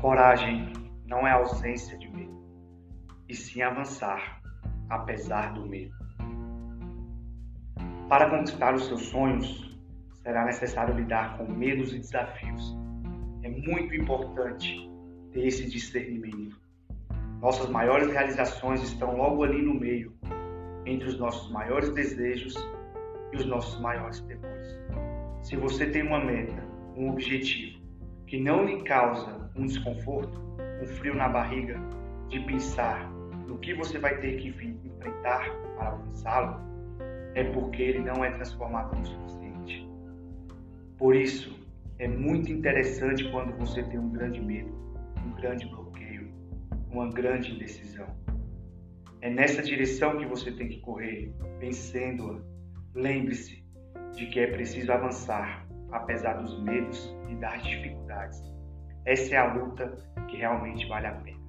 Coragem não é ausência de medo, e sim avançar, apesar do medo. Para conquistar os seus sonhos, será necessário lidar com medos e desafios. É muito importante ter esse discernimento. Nossas maiores realizações estão logo ali no meio, entre os nossos maiores desejos e os nossos maiores temores. Se você tem uma meta, um objetivo, que não lhe causa um desconforto, um frio na barriga de pensar no que você vai ter que enfrentar para alcançá-lo, é porque ele não é transformador o suficiente. Por isso, é muito interessante quando você tem um grande medo, um grande bloqueio, uma grande indecisão. É nessa direção que você tem que correr, vencendo-a. Lembre-se de que é preciso avançar, apesar dos medos e das dificuldades. Essa é a luta que realmente vale a pena.